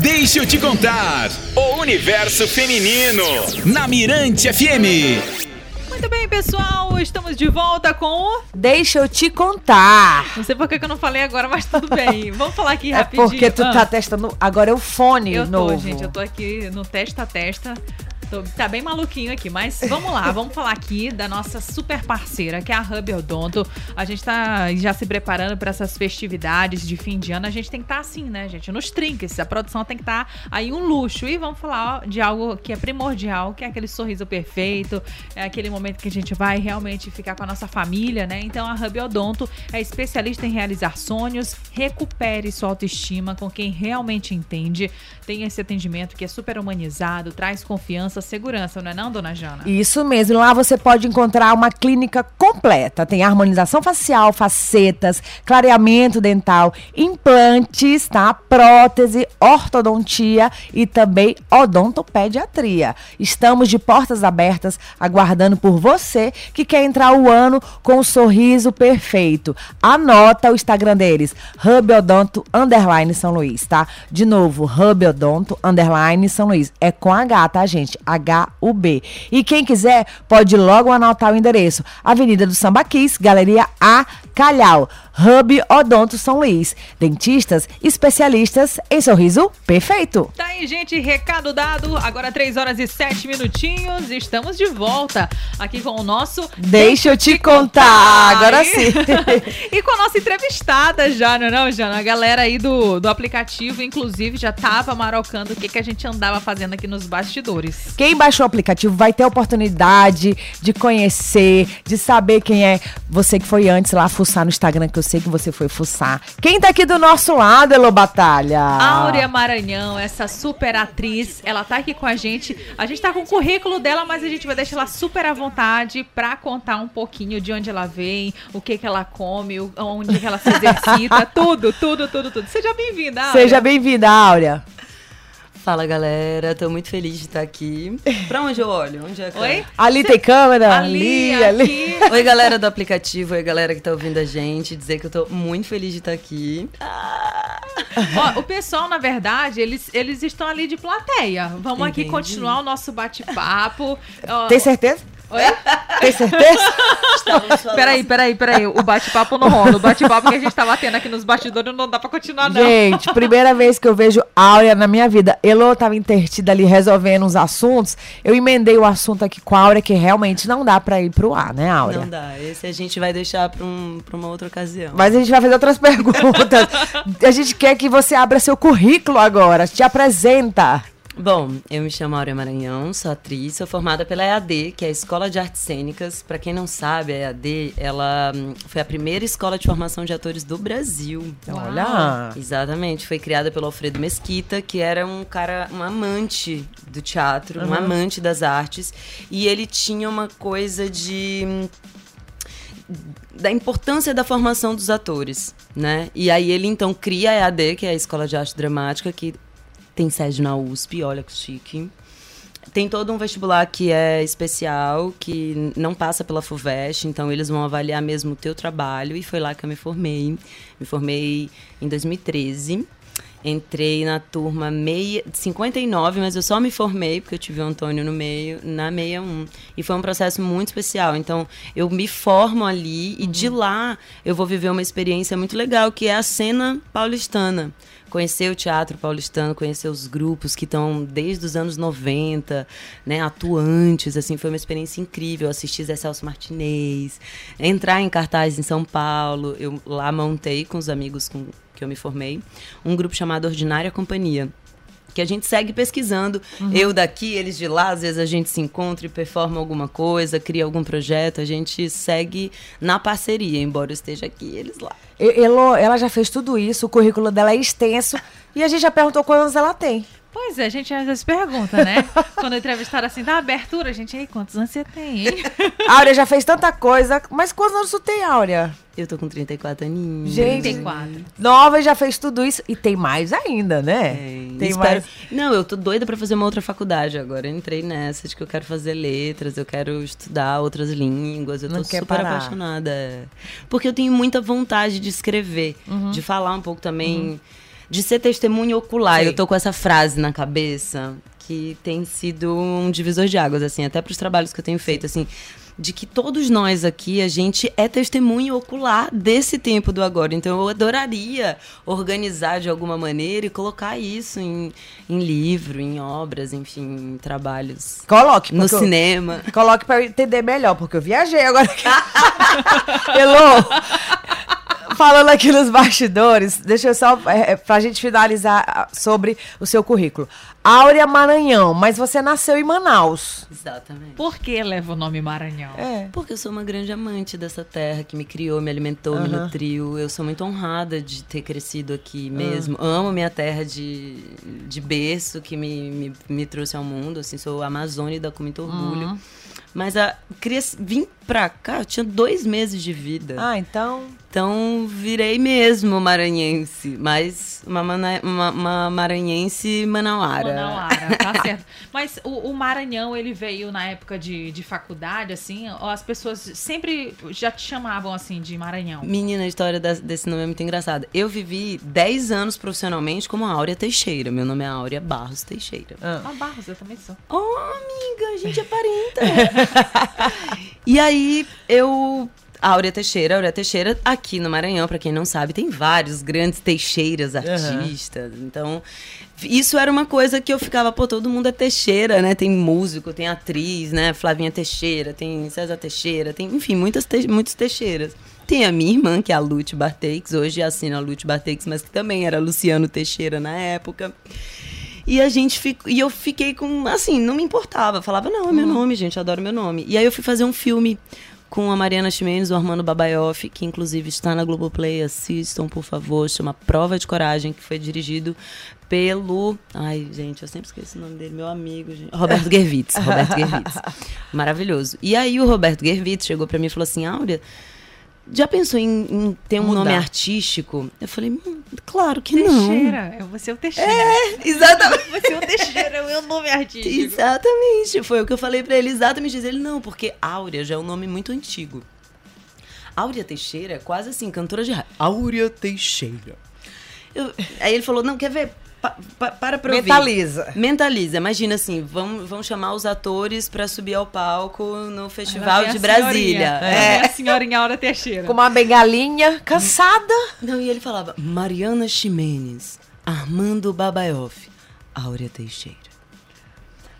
Deixa eu te contar. O universo feminino. Na Mirante FM. Muito bem, pessoal, estamos de volta com o. Deixa eu te contar. Não sei por que eu não falei agora, mas tudo bem. Vamos falar aqui É rapidinho. porque tu Ah, tá testando. Agora é o fone Eu tô, novo. gente, eu tô aqui no testa a testa. Tô- tá bem maluquinho aqui, mas vamos lá, vamos falar aqui da nossa super parceira, que é a Hub Odonto. A gente tá já se preparando para essas festividades de fim de ano. A gente tem que estar assim, né, gente? Nos trinques. A produção tem que estar aí um luxo. E vamos falar ó, de algo que é primordial, que é aquele sorriso perfeito, é aquele momento que a gente vai realmente ficar com a nossa família, né? Então a Hub Odonto é especialista em realizar sonhos, recupere sua autoestima com quem realmente entende. Tem esse atendimento que é super humanizado, traz confiança, segurança, não é não, dona Jana? Isso mesmo, lá você pode encontrar uma clínica completa. Tem harmonização facial, facetas, clareamento dental, implantes, tá? Prótese, ortodontia e também odontopediatria. Estamos de portas abertas, aguardando por você que quer entrar o ano com um sorriso perfeito. Anota o Instagram deles, Hub Odonto Underline São Luís, tá? De novo, Hub Odonto Underline São Luís. É com H, tá, gente? H-U-B. E quem quiser, pode logo anotar o endereço. Avenida do Sambaquis, Galeria A, Calhau. Hub Odonto São Luís. Dentistas especialistas em sorriso perfeito. Tá aí, gente, recado dado. Agora 3 horas e 7 minutinhos. Estamos de volta aqui com o nosso Deixa eu te contar. Agora Ai. sim. e com a nossa entrevistada já, não é não, Jana? A galera aí do, do aplicativo, inclusive, já tava marocando o que, que a gente andava fazendo aqui nos bastidores. Quem baixou o aplicativo vai ter a oportunidade de conhecer, de saber quem é você que foi antes lá fuçar no Instagram, que eu sei que você foi fuçar. Quem tá aqui do nosso lado, Elo Batalha? Áurea Maranhão, essa super atriz, ela tá aqui com a gente. A gente tá com o currículo dela, mas a gente vai deixar ela super à vontade pra contar um pouquinho de onde ela vem, o que que ela come, onde que ela se exercita, tudo, tudo, tudo, tudo. Seja bem-vinda, Áurea. Seja bem-vinda, Áurea. Fala galera, tô muito feliz de estar aqui. Pra onde eu olho? Onde é que Oi? Ali tem câmera? Ali, ali, ali. aqui. Oi galera do aplicativo, oi galera que tá ouvindo a gente, dizer que eu tô muito feliz de estar aqui. Ó, o pessoal, na verdade, eles, eles estão ali de plateia. Vamos aqui Entendi. continuar o nosso bate-papo. Tem certeza? Oi? Tem certeza? Peraí, peraí, peraí. O bate-papo não rola. O bate-papo que a gente tava tendo aqui nos bastidores não dá pra continuar, não. Gente, primeira vez que eu vejo Áurea na minha vida. Elo tava intertida ali resolvendo uns assuntos. Eu emendei o assunto aqui com a Áurea, que realmente não dá pra ir pro ar, né, Áurea? Não dá, esse a gente vai deixar pra, um, pra uma outra ocasião. Mas a gente vai fazer outras perguntas. A gente quer que você abra seu currículo agora. Te apresenta. Bom, eu me chamo Áurea Maranhão, sou atriz, sou formada pela EAD, que é a Escola de Artes Cênicas. Pra quem não sabe, a EAD, ela hum, foi a primeira escola de formação de atores do Brasil. Olha. Exatamente, foi criada pelo Alfredo Mesquita, que era um cara, um amante do teatro, um amante das artes, e ele tinha uma coisa de hum, da importância da formação dos atores, né? E aí ele então cria a EAD, que é a Escola de Arte Dramática, que tem sede na USP, olha que chique. Tem todo um vestibular que é especial, que não passa pela FUVEST, então eles vão avaliar mesmo o teu trabalho, e foi lá que eu me formei. Me formei em 2013. Entrei na turma meia, 59, mas eu só me formei, porque eu tive o Antônio no meio, na 61. E foi um processo muito especial. Então, eu me formo ali e de lá eu vou viver uma experiência muito legal, que é a cena paulistana. Conhecer o teatro paulistano, conhecer os grupos que estão desde os anos 90, né, atuantes, assim, foi uma experiência incrível. Assistir Zé Celso Martinez, entrar em cartaz em São Paulo. Eu lá montei com os amigos com que eu me formei, um grupo chamado Ordinária Companhia. Que a gente segue pesquisando. Eu daqui, eles de lá, às vezes a gente se encontra e performa alguma coisa, cria algum projeto, a gente segue na parceria, embora eu esteja aqui, eles lá. Elo, ela já fez tudo isso, o currículo dela é extenso. E a gente já perguntou quantos anos ela tem. Pois é, a gente às vezes pergunta, né? Quando entrevistaram assim, da abertura, a gente, aí, quantos anos você tem, hein? Áurea já fez tanta coisa, mas quantos anos tu tem, Áurea? Eu tô com 34 aninhos. Gente, 34. nova e já fez tudo isso. E tem mais ainda, né? Tem, Tem espero- mais. Não, eu tô doida pra fazer uma outra faculdade agora. Eu entrei nessa de que eu quero fazer letras, eu quero estudar outras línguas. Eu Não tô super parar. apaixonada. é. Porque eu tenho muita vontade de escrever, Uhum. de falar um pouco também de ser testemunha ocular. Sei. Eu tô com essa frase na cabeça que tem sido um divisor de águas, assim, até para os trabalhos que eu tenho feito, assim, de que todos nós aqui, a gente é testemunha ocular desse tempo do agora. Então eu adoraria organizar de alguma maneira e colocar isso em, em livro, em obras, enfim, em trabalhos. Coloque. No porque eu- cinema. Coloque eu entender melhor, porque eu viajei agora. Elô, falando aqui nos bastidores, deixa eu só, é, é, pra gente finalizar sobre o seu currículo. Áurea Maranhão, mas você nasceu em Manaus. Exatamente. Por que leva o nome Maranhão? É. Porque eu sou uma grande amante dessa terra que me criou, me alimentou, me nutriu. Eu sou muito honrada de ter crescido aqui Ah. mesmo. Amo minha terra de, de berço que me, me, me trouxe ao mundo. Assim, sou amazônida com muito orgulho. Uhum. Mas a, cres- vim pra cá, eu tinha dois meses de vida. Ah, então. Então virei mesmo maranhense, mas uma, mana- uma, uma maranhense manauara. Manauara, tá certo. Mas o, o Maranhão, ele veio na época de, de faculdade, assim, ou as pessoas sempre já te chamavam assim de Maranhão? Menina, a história desse nome é muito engraçada. Eu vivi 10 anos profissionalmente como Áurea Teixeira. Meu nome é Áurea Barros Teixeira. Ah. Ah, Barros, eu também sou. Oh, amiga, a gente é parenta. e aí, eu... Áurea Teixeira, Áurea Teixeira, aqui no Maranhão, pra quem não sabe, tem vários grandes Teixeiras artistas. Então, isso era uma coisa que eu ficava, pô, todo mundo é Teixeira, né? Tem músico, tem atriz, né? Flavinha Teixeira, tem César Teixeira, tem, enfim, muitas te muitos Teixeiras. Tem a minha irmã, que é a Lute Barteix, hoje assina a Lute Barteix, mas que também era Luciano Teixeira na época. E a gente ficou. E eu fiquei com. Assim, não me importava. Falava, não, é meu nome, gente, adoro meu nome. E aí eu fui fazer um filme com a Mariana Ximenes, o Armando Babaioff, que inclusive está na Globoplay. Assistam, por favor. Chama Prova de Coragem, que foi dirigido pelo. Ai, gente, eu sempre esqueço o nome dele, meu amigo, gente. Roberto Gervitz. Roberto Gervitz. Maravilhoso. E aí o Roberto Gervitz chegou pra mim e falou assim: Áurea. Já pensou em, em ter um Mudar. nome artístico? Eu falei, hum, claro que não. Teixeira, é você o Teixeira. Exatamente. Você é o Teixeira, é o meu nome artístico. Exatamente, foi o que eu falei pra ele, exatamente. Ele, não, porque Áurea já é um nome muito antigo. Áurea Teixeira é quase assim, cantora de rádio. Áurea Teixeira. Eu- aí ele falou, não, quer ver? Pa- pa- para pra ouvir. Mentaliza. Mentaliza. Imagina assim, vão, vão chamar os atores pra subir ao palco no Festival de a Brasília. senhorinha. É. vem a senhorinha Aura Teixeira. Com uma bengalinha, cansada. Não, e ele falava Mariana Ximenes, Armando Babaioff, Áurea Teixeira.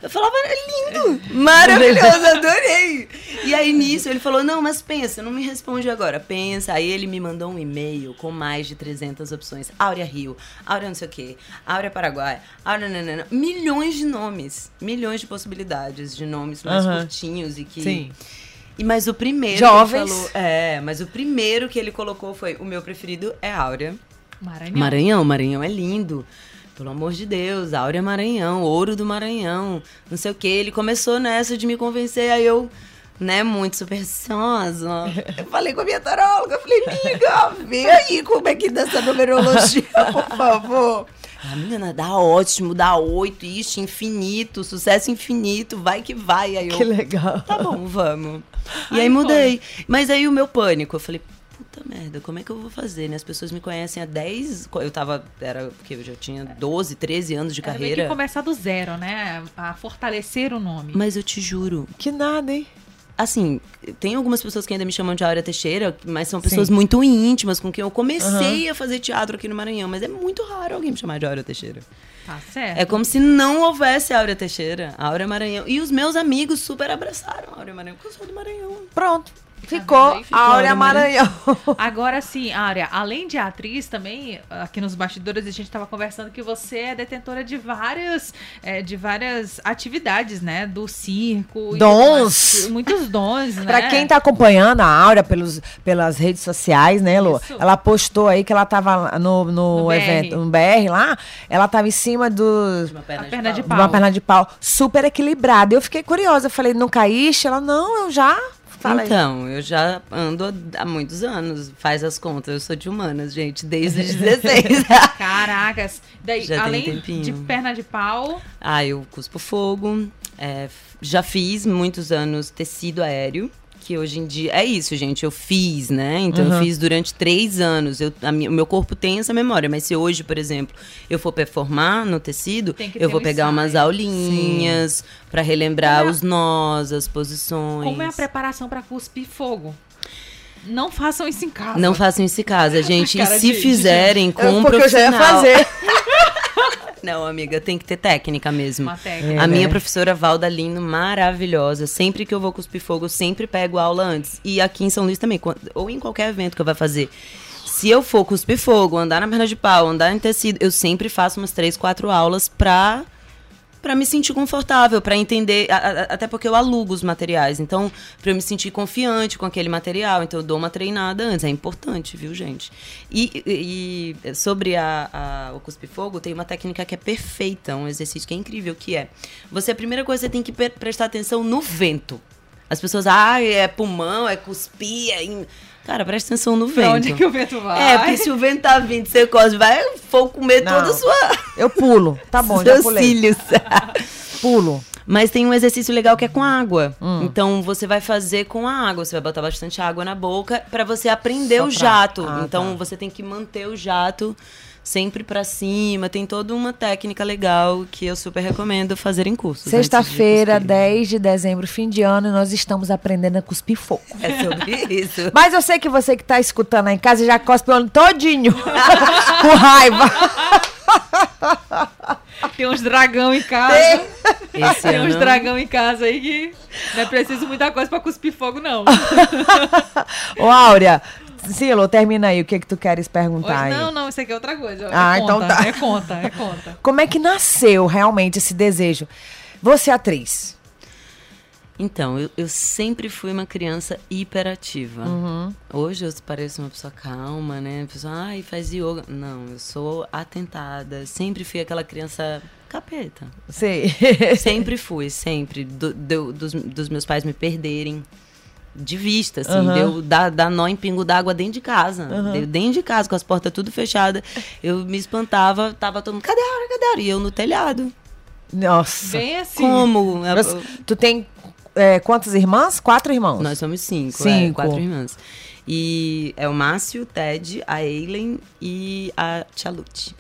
Eu falava, é lindo, maravilhoso, adorei. E aí nisso ele falou, não, mas pensa, não me responde agora, pensa. Aí ele me mandou um e-mail com mais de 300 opções. Áurea Rio, Áurea não sei o quê, Áurea Paraguai, Áurea nanana. Milhões de nomes, milhões de possibilidades de nomes mais Aham. curtinhos e que... Sim. E mas o primeiro Jovens. que ele falou, é, mas o primeiro que ele colocou foi o meu preferido é Áurea. Maranhão. Maranhão, Maranhão é lindo. Pelo amor de Deus, Áurea Maranhão, ouro do Maranhão, não sei o que. Ele começou nessa de me convencer, aí eu, né, muito supersticiosa. Eu falei com a minha taróloga, eu falei, amiga, vê aí como é que dá essa numerologia, por favor. A menina, dá ótimo, dá oito, ixi, infinito, sucesso infinito, vai que vai. Aí eu, Que legal. tá bom, vamos. E Aí aí foi. mudei. Mas aí o meu pânico, eu falei, puta merda, como é que eu vou fazer, né? As pessoas me conhecem há 10, co- eu tava, era, porque eu já tinha 12, 13 anos de Era meio carreira. que começar do zero, né? A fortalecer o nome. Mas eu te juro, Que nada, hein? assim, tem algumas pessoas que ainda me chamam de Áurea Teixeira, mas são pessoas muito íntimas com quem eu comecei a fazer teatro aqui no Maranhão, mas é muito raro alguém me chamar de Áurea Teixeira. Tá certo. É como se não houvesse Áurea Teixeira, Áurea Maranhão. E os meus amigos super abraçaram a Áurea Maranhão, porque eu sou do Maranhão. Pronto. Ficou aí? Ficou, Áurea né, Maranhão. Agora sim, Áurea, além de atriz, também aqui nos bastidores a gente estava conversando que você é detentora de várias, é, de várias atividades, né? Do circo. e Dons. mais. Muitos dons, né? Pra quem tá acompanhando a Áurea pelos, pelas redes sociais, né, Lu? Isso. Ela postou aí que ela tava lá no, no, No BR. evento, no BR lá, ela tava em cima dos. Uma A perna, perna de pau. pau. de uma perna de pau super equilibrada. Eu fiquei curiosa. Eu falei, não caíste? Ela, não, eu já. Falei. Então, eu já ando há muitos anos, faz as contas, eu sou de humanas, gente, desde os 16. Caracas. Daí, Já tem além tempinho. de perna de pau, ah, eu cuspo fogo, é, já fiz muitos anos tecido aéreo, que hoje em dia. É isso, gente. Eu fiz, né? Então eu fiz durante três anos. Eu, a o meu corpo tem essa memória. Mas se hoje, por exemplo, eu for performar no tecido, eu vou um pegar umas ensaio. aulinhas pra relembrar é- os nós, as posições. Como é a preparação pra cuspir fogo? Não façam isso em casa. Não façam isso em casa, gente. E se de- de- fizerem com um Porque eu já ia profissional. fazer. Não, amiga, tem que ter técnica mesmo. Uma técnica. A É, minha né? professora Valda Lino, maravilhosa. Sempre que eu vou cuspir fogo, eu sempre pego aula antes. E aqui em São Luís também, ou em qualquer evento que eu vá fazer. Se eu for cuspir fogo, andar na perna de pau, andar em tecido, eu sempre faço umas três, quatro aulas pra, pra me sentir confortável, pra entender. a- a- até porque eu alugo os materiais. Então, pra eu me sentir confiante com aquele material. Então, eu dou uma treinada antes. É importante, viu, gente? E, e- sobre a, o cuspir fogo, tem uma técnica que é perfeita, um exercício que é incrível, que é você, a primeira coisa, você tem que pre- prestar atenção no vento. As pessoas, ah, é pulmão, é cuspir, é. in-". Cara, presta atenção no Pra vento. onde é que o vento vai? É, porque se o vento tá vindo, você cospe, vai o fogo comer Não. toda a sua. Eu pulo. Tá bom, já pulei. cílios. Pulo. Mas tem um exercício legal que é com água. Hum. Então você vai fazer com a água, você vai botar bastante água na boca pra você aprender o Soprar. jato. Ah, então tá. você tem que manter o jato sempre pra cima. Tem toda uma técnica legal que eu super recomendo fazer em cursos. de Sexta-feira, cuspir. 10 de dezembro, fim de ano, e nós estamos aprendendo a cuspir fogo. É sobre isso. Mas eu sei que você que tá escutando aí em casa já cospe o ano todinho. Com raiva. Tem uns dragão em casa. Esse Tem uns dragão em casa aí que não é preciso muita coisa pra cuspir fogo, não. Ô, Áurea, Silo, termina aí. O que que tu queres perguntar aí? não, não, isso aqui é outra coisa. É Ah, então conta, tá. É conta, é conta. Como é que nasceu realmente esse desejo? Você é atriz. Então, eu, eu sempre fui uma criança hiperativa. Uhum. Hoje eu pareço uma pessoa calma, né? Pessoa, ai, faz yoga. Não, eu sou atentada. Sempre fui aquela criança capeta. Sei. Sempre fui, sempre. Do- do- dos, dos meus pais me perderem de vista, assim. Aham. Deu dar, dar nó em pingo d'água dentro de casa. Deu dentro de casa, com as portas tudo fechadas. Eu me espantava, tava todo mundo, cadê a hora, cadê a hora? E eu no telhado. Nossa. Bem assim. Como? Eu- Você- tu tem é, quantas irmãs? Quatro irmãos. Nós somos cinco, Cinco. É, quatro irmãs. E é o Márcio, o Ted, a Eileen e a Tia Lute.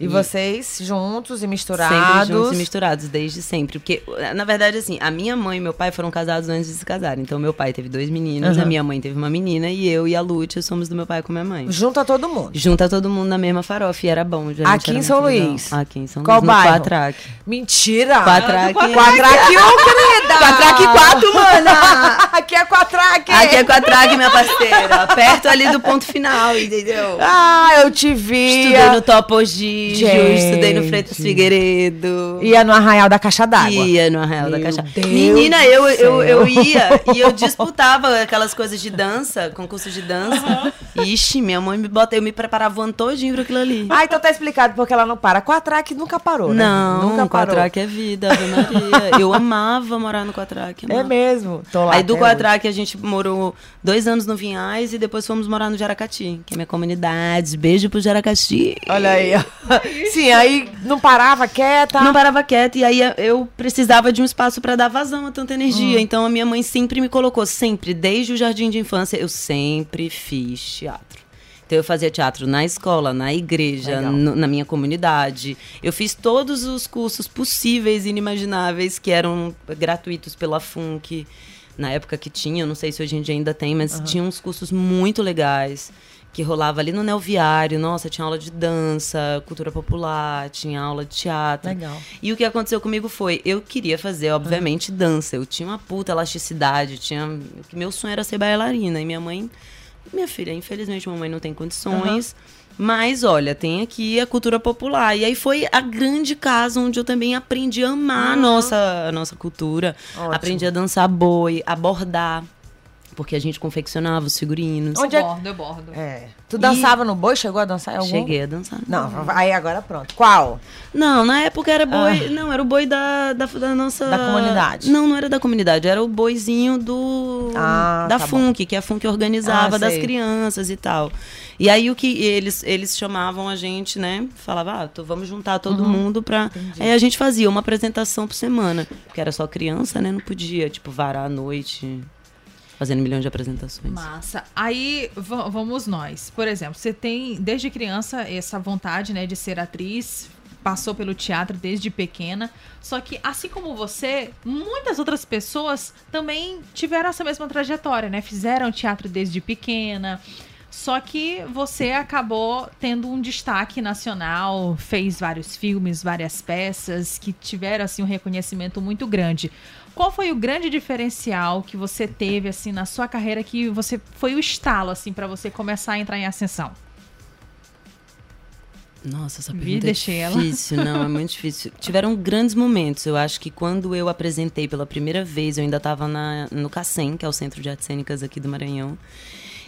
E vocês juntos e Sempre misturados. juntos e misturados, desde sempre. Porque, na verdade, assim, a minha mãe e meu pai foram casados antes de se casarem. Então, meu pai teve dois meninos, Aham. a minha mãe teve uma menina, e eu e a Lute somos do meu pai com minha mãe. Junta todo mundo. Junta todo mundo na mesma farofa, e era bom. Aqui era em São. Luís? Aqui em São Qual Luís, bairro? Quatraque. Mentira! Quatraque. Quatraque 1, querida! Quatraque 4, mana! Aqui é Quatraque! Aqui é Quatraque, minha parceira. Perto ali do ponto final, entendeu? Ah, eu te vi. Estudei no Topo Gente. estudei no Freitas Figueiredo. Ia no Arraial da Caixa d'Água. Ia no Arraial da Meu Caixa. Deus Menina, eu, eu, eu ia e eu disputava aquelas coisas de dança, concurso de dança. Ixi, minha mãe me bota, eu me preparava o ano todinho pra aquilo ali. Ah, então tá explicado porque ela não para. Quatraque nunca parou, né? Não, nunca parou. Quatraque é vida, Ave Maria. Eu amava morar no Quatraque. É mesmo. Tô lá Aí do hoje. Quatraque a gente morou dois anos no Vinhais e depois fomos morar no Jaracati, que é minha comunidade. Beijo pro Jaracati. Olha aí. ó. Sim, aí não parava quieta. Não parava quieta e aí eu precisava de um espaço pra dar vazão a tanta energia. Então a minha mãe sempre me colocou, sempre, desde o jardim de infância, eu sempre fiz teatro. Então eu fazia teatro na escola, na igreja, no- na minha comunidade. Eu fiz todos os cursos possíveis e inimagináveis que eram gratuitos pela FUNC. Na época que tinha, não sei se hoje em dia ainda tem, mas tinha uns cursos muito legais que rolava ali no Neoviário. Nossa, tinha aula de dança, cultura popular, tinha aula de teatro. Legal. E o que aconteceu comigo foi, eu queria fazer, obviamente, dança. Eu tinha uma puta elasticidade, tinha, meu sonho era ser bailarina. E minha mãe, minha filha, infelizmente, mamãe não tem condições. Mas, olha, tem aqui a cultura popular. E aí foi a grande casa onde eu também aprendi a amar a, nossa, a nossa cultura. Ótimo. Aprendi a dançar boi, a bordar. Porque a gente confeccionava os figurinos. Onde eu é- bordo, eu bordo. É. Tu dançava no boi? Chegou a dançar em algum? Cheguei a dançar. Não, aí agora pronto. Qual? Não, na época era boi. Não, era o boi da, da, da nossa. Ah. Da comunidade. Não, não era da comunidade. Era o boizinho do. Ah, da tá FUNC, que a FUNC organizava Ah, das crianças e tal. E aí o que eles, eles chamavam a gente, né? Falava, ah, tô- vamos juntar todo Uhum. mundo pra. Aí a gente fazia uma apresentação por semana. Porque era só criança, né? Não podia, tipo, varar à noite. Fazendo milhões de apresentações. Massa. Aí vamos nós. Por exemplo, você tem desde criança essa vontade, né, de ser atriz, passou pelo teatro desde pequena. Só que, assim como você, muitas outras pessoas também tiveram essa mesma trajetória, né? Fizeram teatro desde pequena. Só que você acabou tendo um destaque nacional, fez vários filmes, várias peças que tiveram assim um reconhecimento muito grande. Qual foi o grande diferencial que você teve assim na sua carreira que você foi o estalo assim para você começar a entrar em ascensão? Nossa, essa pergunta Vi, é difícil, ela. não, é muito difícil. Tiveram grandes momentos. Eu acho que quando eu apresentei pela primeira vez, eu ainda estava no CACEM, que é o Centro de Artes Cênicas aqui do Maranhão.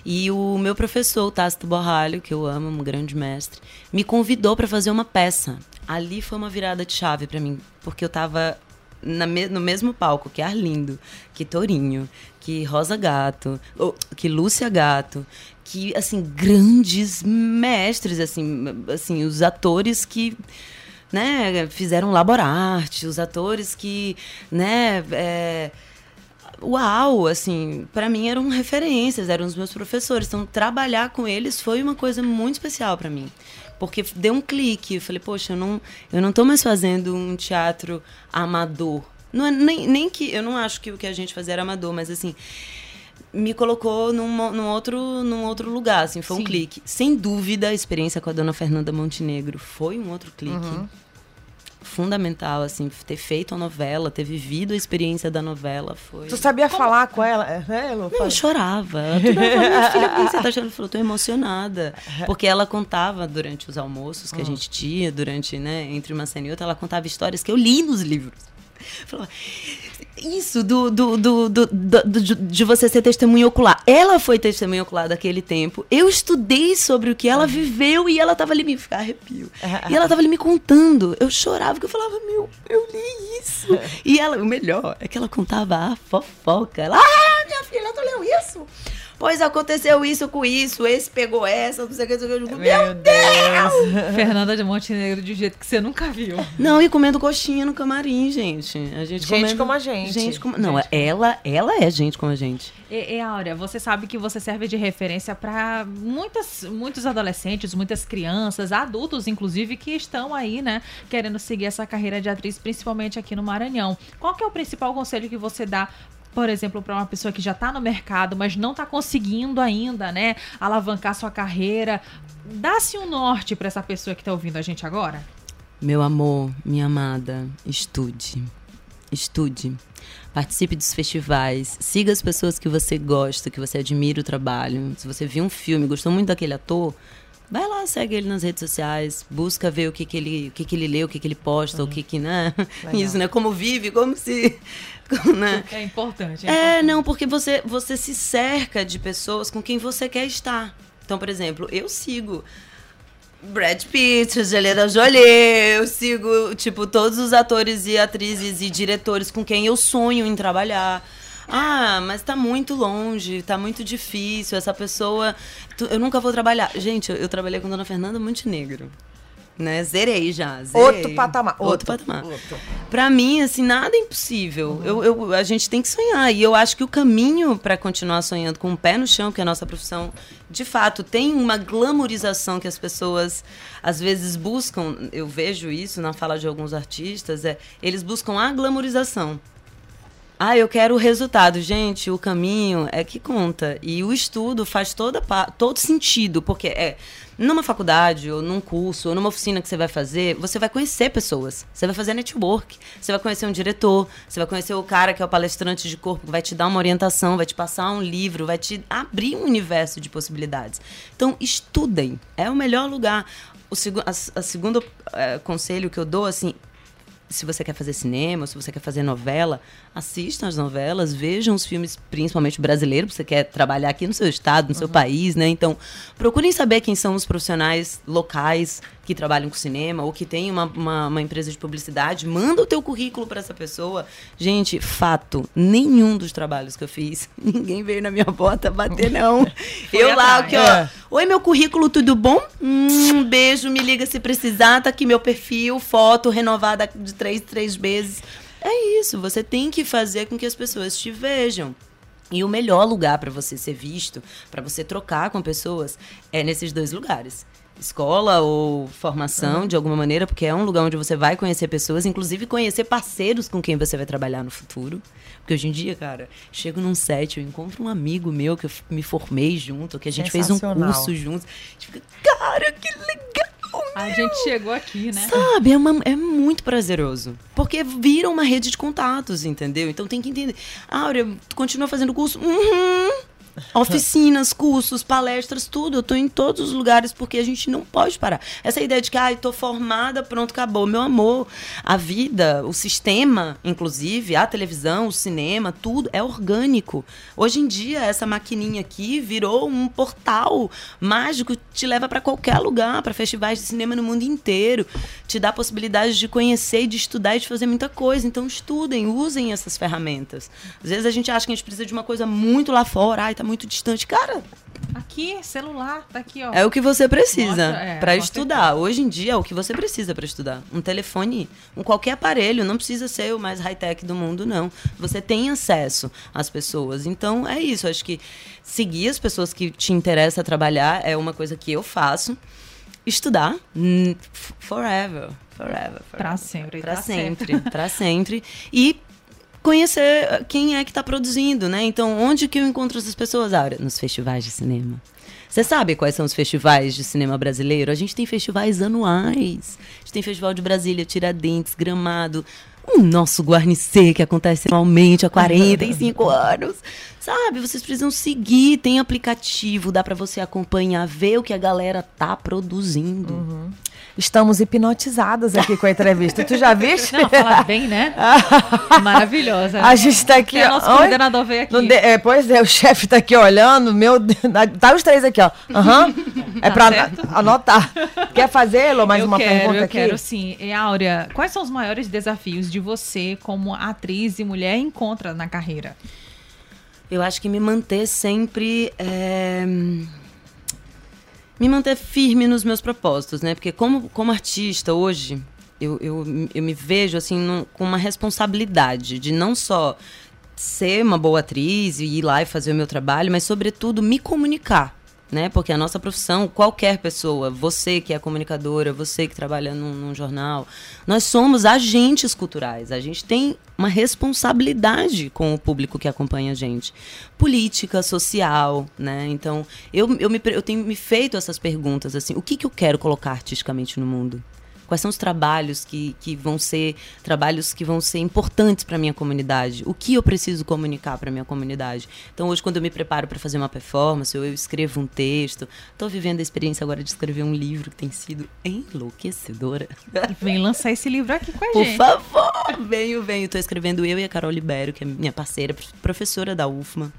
E o meu professor, o Tácito Borralho, que eu amo, um grande mestre, me convidou para fazer uma peça. Ali foi uma virada de chave para mim, porque eu estava me, no mesmo palco que Arlindo, que Torinho, que Rosa Gato, ou, que Lúcia Gato, que assim grandes mestres, assim, assim os atores que né, fizeram laborarte, os atores que, né, é, uau, assim, para mim eram referências, eram os meus professores. Então, trabalhar com eles foi uma coisa muito especial para mim. Porque deu um clique, eu falei, poxa, eu não, eu não tô mais fazendo um teatro amador. Não é, nem, nem que, eu não acho que o que a gente fazia era amador, mas assim, me colocou num, num, outro, num outro lugar, assim, foi Sim. um clique. Sem dúvida, a experiência com a dona Fernanda Montenegro foi um outro clique. Uhum fundamental, assim, ter feito a novela, ter vivido a experiência da novela. Foi... Tu sabia Como... falar com ela, é, né, Lu? Não, eu chorava. Eu minha filha, por que você tá chorando? Falou, tô emocionada. Porque ela contava durante os almoços que a hum. gente tinha, durante, né, entre uma cena e outra, ela contava histórias que eu li nos livros. Falava, isso do, do, do, do, de você ser testemunha ocular. Ela foi testemunha ocular daquele tempo. Eu estudei sobre o que ela viveu e ela tava ali me ficar arrepio. E ela tava ali me contando. Eu chorava porque eu falava, meu, eu li isso. E ela, o melhor é que ela contava a fofoca. Ela, ah, minha filha, tu leu isso? Pois aconteceu isso com isso, esse pegou essa, não sei o que, eu digo, meu, meu Deus! Deus! Fernanda de Montenegro de um jeito que você nunca viu. Não, e comendo coxinha no camarim, gente. A gente, gente comendo... como a gente. Gente como... Não, gente. ela, ela é gente como a gente. E, e Áurea, você sabe que você serve de referência para muitas, muitos adolescentes, muitas crianças, adultos, inclusive, que estão aí, né, querendo seguir essa carreira de atriz, principalmente aqui no Maranhão. Qual que é o principal conselho que você dá por exemplo, para uma pessoa que já está no mercado, mas não está conseguindo ainda, né, alavancar sua carreira, dá-se um norte para essa pessoa que está ouvindo a gente agora? Meu amor, minha amada, estude. Estude. Participe dos festivais. Siga as pessoas que você gosta, que você admira o trabalho. Se você viu um filme, gostou muito daquele ator, vai lá, segue ele nas redes sociais, busca ver o que, que ele, o que, que ele lê, o que, que ele posta, uhum. o que que, né? Legal. Isso, né? Como vive, como se né? É importante. É, é importante. não, porque você, você se cerca de pessoas com quem você quer estar. Então, por exemplo, eu sigo Brad Pitt, Angelina Jolie, eu sigo, tipo, todos os atores e atrizes e diretores com quem eu sonho em trabalhar. Ah, mas tá muito longe, tá muito difícil, essa pessoa. Eu nunca vou trabalhar. Gente, eu, eu trabalhei com Dona Fernanda Montenegro né? Zerei já. Zerei. Outro patamar. Outro, outro patamar. Outro. Pra mim, assim, nada é impossível. Uhum. Eu, eu, a gente tem que sonhar. E eu acho que o caminho para continuar sonhando com o pé no chão, que é a nossa profissão, de fato, tem uma glamorização que as pessoas às vezes buscam. Eu vejo isso na fala de alguns artistas, é eles buscam a glamorização. Ah, eu quero o resultado. Gente, o caminho é que conta. E o estudo faz toda, todo sentido, porque é numa faculdade, ou num curso, ou numa oficina que você vai fazer, você vai conhecer pessoas. Você vai fazer network. Você vai conhecer um diretor, você vai conhecer o cara que é o palestrante de corpo, que vai te dar uma orientação, vai te passar um livro, vai te abrir um universo de possibilidades. Então, estudem. É o melhor lugar. O seg a, a segundo é, conselho que eu dou, assim, se você quer fazer cinema, se você quer fazer novela, assistam as novelas, vejam os filmes, principalmente brasileiros, você quer trabalhar aqui no seu estado, no uhum. seu país, né? Então, procurem saber quem são os profissionais locais que trabalham com cinema ou que tem uma, uma, uma empresa de publicidade, manda o teu currículo para essa pessoa. Gente, fato, nenhum dos trabalhos que eu fiz, ninguém veio na minha porta bater, não. eu lá, aqui, ó. É. Oi, meu currículo, tudo bom? Um beijo, me liga se precisar, tá aqui meu perfil, foto renovada de três, três vezes. É isso, você tem que fazer com que as pessoas te vejam. E o melhor lugar para você ser visto, para você trocar com pessoas, é nesses dois lugares. Escola ou formação, uhum. de alguma maneira, porque é um lugar onde você vai conhecer pessoas, inclusive conhecer parceiros com quem você vai trabalhar no futuro. Porque hoje em dia, cara, chego num set, eu encontro um amigo meu que eu me formei junto, que a gente fez um curso juntos. A gente fica, cara, que legal! A gente chegou aqui, né? Sabe, é, uma, é muito prazeroso. Porque vira uma rede de contatos, entendeu? Então tem que entender. Áurea, tu continua fazendo curso? Uhum. Oficinas, cursos, palestras, tudo. Eu tô em todos os lugares porque a gente não pode parar. Essa ideia de que, ah, tô formada, pronto, acabou. Meu amor, a vida, o sistema, inclusive, a televisão, o cinema, tudo é orgânico. Hoje em dia, essa maquininha aqui virou um portal mágico que te leva para qualquer lugar, para festivais de cinema no mundo inteiro. Te dá a possibilidade de conhecer, de estudar e de fazer muita coisa. Então, estudem, usem essas ferramentas. Às vezes a gente acha que a gente precisa de uma coisa muito lá fora. Ai, tá muito distante. Cara, Aqui, celular, tá aqui, ó. É o que você precisa é, para estudar. Hoje em dia é o que você precisa para estudar. Um telefone, um qualquer aparelho, não precisa ser o mais high-tech do mundo, não. Você tem acesso às pessoas. Então é isso. Acho que seguir as pessoas que te interessa trabalhar é uma coisa que eu faço. Estudar forever, forever, forever. Pra sempre. Pra tá sempre, pra sempre. E conhecer quem é que está produzindo, né? Então, onde que eu encontro essas pessoas? Ah, nos festivais de cinema. Você sabe quais são os festivais de cinema brasileiro? A gente tem festivais anuais. A gente tem Festival de Brasília, Tiradentes, Gramado. O nosso Guarnicê, que acontece anualmente há 45 anos. Sabe, vocês precisam seguir, tem aplicativo, dá para você acompanhar, ver o que a galera tá produzindo. Uhum. Estamos hipnotizadas aqui com a entrevista. tu já viste? Não, falar bem, né? Maravilhosa. A gente está aqui. O nosso coordenador veio aqui. é, pois é, o chefe está aqui olhando. Meu Deus. Tá os três aqui, ó. Uhum. É tá para anotar. Quer fazer, Elô, mais eu uma quero, pergunta eu aqui? Eu quero sim. E, Áurea, quais são os maiores desafios de você como atriz e mulher encontra na carreira? Eu acho que me manter sempre. É me manter firme nos meus propósitos, né? Porque como, como artista hoje, eu, eu, eu me vejo assim num, com uma responsabilidade de não só ser uma boa atriz e ir lá e fazer o meu trabalho, mas sobretudo me comunicar né? Porque a nossa profissão, qualquer pessoa, você que é comunicadora, você que trabalha num, num, jornal, nós somos agentes culturais. A gente tem uma responsabilidade com o público que acompanha a gente. Política, social, né? Então, eu, eu, me, eu tenho me feito essas perguntas, assim, o que, que eu quero colocar artisticamente no mundo? Quais são os trabalhos que, que vão ser trabalhos que vão ser importantes para minha comunidade? O que eu preciso comunicar para minha comunidade? Então hoje quando eu me preparo para fazer uma performance, ou eu escrevo um texto, estou vivendo a experiência agora de escrever um livro que tem sido enlouquecedora. Vem lançar esse livro aqui com a Por gente. Por favor, venho, venho. Estou escrevendo eu e a Carol Libério, que é minha parceira, professora da UFMA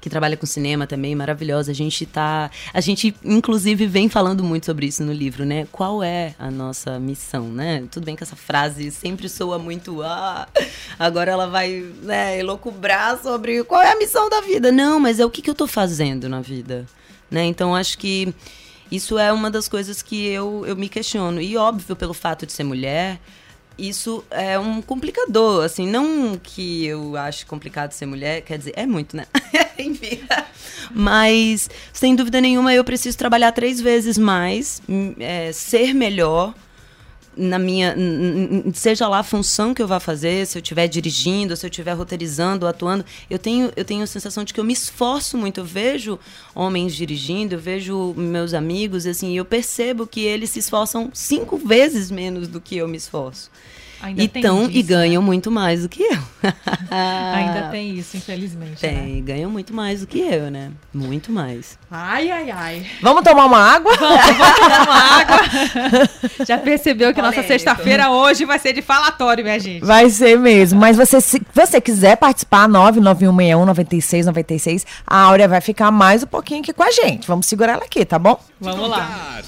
que trabalha com cinema também, maravilhosa. A gente tá. A gente, inclusive, vem falando muito sobre isso no livro, né? Qual é a nossa missão, né? Tudo bem que essa frase sempre soa muito. Ah, agora ela vai né, elocubrar sobre qual é a missão da vida. Não, mas é o que, que eu tô fazendo na vida. Né? Então acho que isso é uma das coisas que eu, eu me questiono. E óbvio, pelo fato de ser mulher, isso é um complicador, assim, não que eu acho complicado ser mulher, quer dizer, é muito, né? Enfim. Mas, sem dúvida nenhuma, eu preciso trabalhar três vezes mais, hum, é, ser melhor na minha seja lá a função que eu vá fazer, se eu estiver dirigindo, se eu estiver roteirizando, atuando, eu tenho eu tenho a sensação de que eu me esforço muito. Eu vejo homens dirigindo, eu vejo meus amigos assim, eu percebo que eles se esforçam cinco vezes menos do que eu me esforço. Ainda então, disso, e ganham né? muito mais do que eu. Ainda tem isso, infelizmente. Tem, né? ganham muito mais do que eu, né? Muito mais. Ai, ai, ai. Vamos tomar uma água? Vamos, vamos tomar uma água. Já percebeu que nossa sexta-feira hoje vai ser de falatório, minha gente. Vai ser mesmo. Mas você, se você quiser participar, 99161 9696, a Áurea vai ficar mais um pouquinho aqui com a gente. Vamos segurar ela aqui, tá bom? Vamos lá.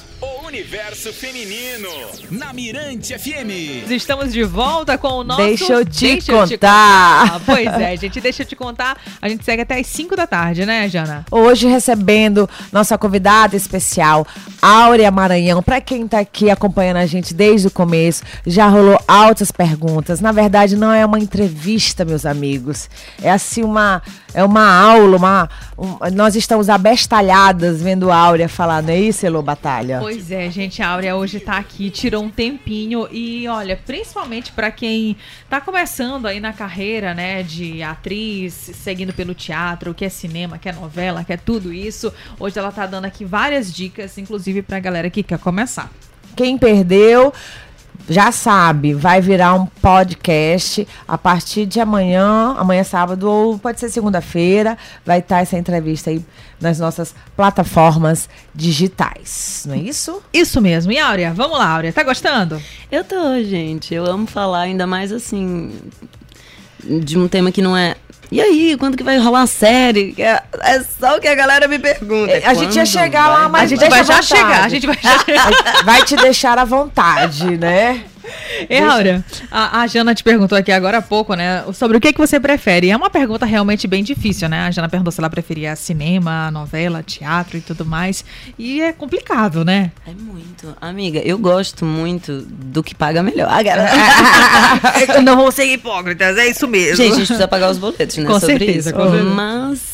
Universo Feminino, na Mirante FM. Estamos de volta com o nosso Deixa eu te Deixa eu te contar. contar. Pois é, gente, deixa eu te contar. A gente segue até as 5 da tarde, né, Jana? Hoje recebendo nossa convidada especial, Áurea Maranhão. Para quem tá aqui acompanhando a gente desde o começo, já rolou altas perguntas. Na verdade, não é uma entrevista, meus amigos. É assim uma é uma aula, uma um- nós estamos abestalhadas vendo Áurea falar, não é isso, Elô Batalha? Pois é, gente, a Áurea hoje tá aqui, tirou um tempinho e olha, principalmente pra quem tá começando aí na carreira, né, de atriz, seguindo pelo teatro, que é cinema, que é novela, que é tudo isso. Hoje ela tá dando aqui várias dicas, inclusive pra galera que quer começar. Quem perdeu, já sabe, vai virar um podcast a partir de amanhã, amanhã é sábado ou pode ser segunda-feira, vai estar essa entrevista aí nas nossas plataformas digitais, não é isso? Isso mesmo. E Áurea, vamos lá, Áurea, tá gostando? Eu tô, gente. Eu amo falar, ainda mais assim, de um tema que não é. E aí, quando que vai rolar uma série? É, é só o que a galera me pergunta. É, a gente ia chegar lá, vai? mas a gente vai já vontade. chegar, a gente vai já chegar. Vai te deixar à vontade, né? E Áurea, a, a Jana te perguntou aqui agora há pouco, né, sobre o que, que você prefere. É uma pergunta realmente bem difícil, né? A Jana perguntou se ela preferia cinema, novela, teatro e tudo mais. E é complicado, né? É muito. Amiga, eu gosto muito do que paga melhor. Ah, galera. Não vou ser hipócritas, é isso mesmo. Gente, a gente precisa pagar os boletos, né? Com sobre certeza, isso. com certeza. Mas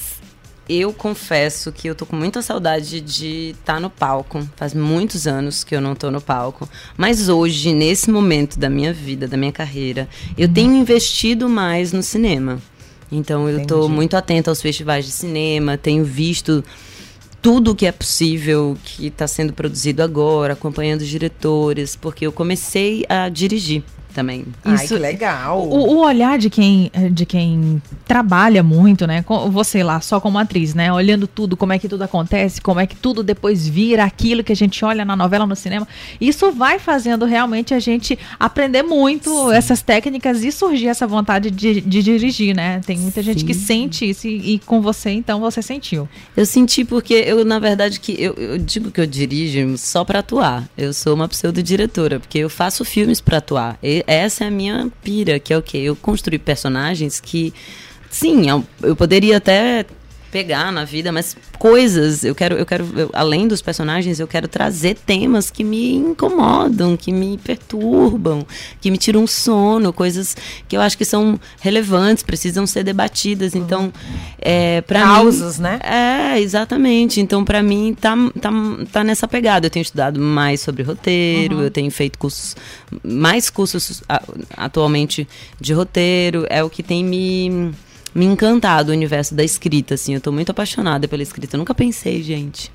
eu confesso que eu tô com muita saudade de estar no palco. Faz muitos anos que eu não tô no palco. Mas hoje, nesse momento da minha vida, da minha carreira, eu tenho investido mais no cinema. Então eu tô Entendi. muito atenta aos festivais de cinema, tenho visto tudo que é possível que está sendo produzido agora, acompanhando os diretores, porque eu comecei a dirigir também. Ai, Isso- que legal. O, o olhar de quem, de quem trabalha muito, né? com- Você lá, só como atriz, né? Olhando tudo, como é que tudo acontece, como é que tudo depois vira aquilo que a gente olha na novela, no cinema. Isso vai fazendo realmente a gente aprender muito essas técnicas e surgir essa vontade de, de dirigir, né? Tem muita gente que Sim. sente isso e, e com você, então, você sentiu. Eu senti porque eu, na verdade, que eu, eu digo que eu dirijo só pra atuar. Eu sou uma pseudo-diretora, porque eu faço filmes pra atuar. Essa é a minha pira, que é o quê? Eu construí personagens que, sim, eu, poderia até pegar na vida, mas coisas, eu quero, eu quero, eu- além dos personagens, eu quero trazer temas que me incomodam, que me perturbam, que me tiram sono, coisas que eu acho que são relevantes, precisam ser debatidas. Então, é, para mim, Causos, né? é, exatamente. Então, pra mim, tá, tá, tá nessa pegada. Eu tenho estudado mais sobre roteiro, eu tenho feito cursos, mais cursos a- atualmente de roteiro. É o que tem me, me encantado o universo da escrita, assim. Eu tô muito apaixonada pela escrita. Eu nunca pensei, gente.